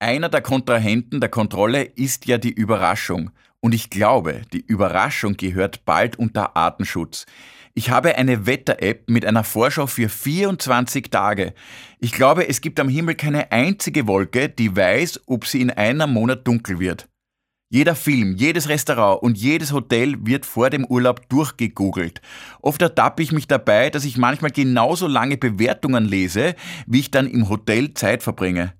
Einer der Kontrahenten der Kontrolle ist ja die Überraschung. Und ich glaube, die Überraschung gehört bald unter Artenschutz. Ich habe eine Wetter-App mit einer Vorschau für 24 Tage. Ich glaube, es gibt am Himmel keine einzige Wolke, die weiß, ob sie in einem Monat dunkel wird. Jeder Film, jedes Restaurant und jedes Hotel wird vor dem Urlaub durchgegoogelt. Oft ertappe ich mich dabei, dass ich manchmal genauso lange Bewertungen lese, wie ich dann im Hotel Zeit verbringe.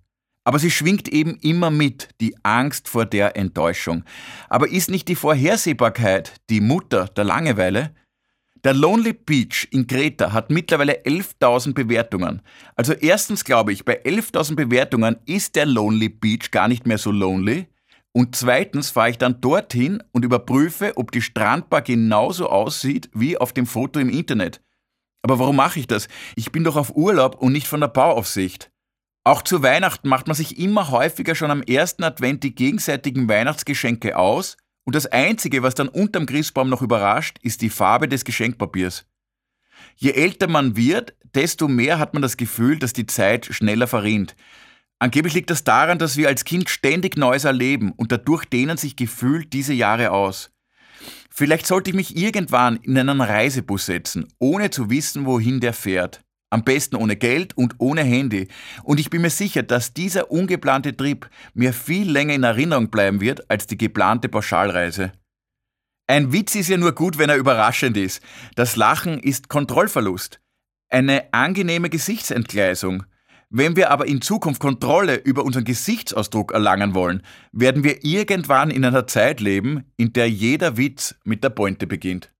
Aber sie schwingt eben immer mit, die Angst vor der Enttäuschung. Aber ist nicht die Vorhersehbarkeit die Mutter der Langeweile? Der Lonely Beach in Kreta hat mittlerweile 11.000 Bewertungen. Also erstens glaube ich, bei 11.000 Bewertungen ist der Lonely Beach gar nicht mehr so lonely. Und zweitens fahre ich dann dorthin und überprüfe, ob die Strandbar genauso aussieht wie auf dem Foto im Internet. Aber warum mache ich das? Ich bin doch auf Urlaub und nicht von der Bauaufsicht. Auch zu Weihnachten macht man sich immer häufiger schon am ersten Advent die gegenseitigen Weihnachtsgeschenke aus und das Einzige, was dann unterm Christbaum noch überrascht, ist die Farbe des Geschenkpapiers. Je älter man wird, desto mehr hat man das Gefühl, dass die Zeit schneller verrinnt. Angeblich liegt das daran, dass wir als Kind ständig Neues erleben und dadurch dehnen sich gefühlt diese Jahre aus. Vielleicht sollte ich mich irgendwann in einen Reisebus setzen, ohne zu wissen, wohin der fährt. Am besten ohne Geld und ohne Handy. Und ich bin mir sicher, dass dieser ungeplante Trip mir viel länger in Erinnerung bleiben wird als die geplante Pauschalreise. Ein Witz ist ja nur gut, wenn er überraschend ist. Das Lachen ist Kontrollverlust. Eine angenehme Gesichtsentgleisung. Wenn wir aber in Zukunft Kontrolle über unseren Gesichtsausdruck erlangen wollen, werden wir irgendwann in einer Zeit leben, in der jeder Witz mit der Pointe beginnt.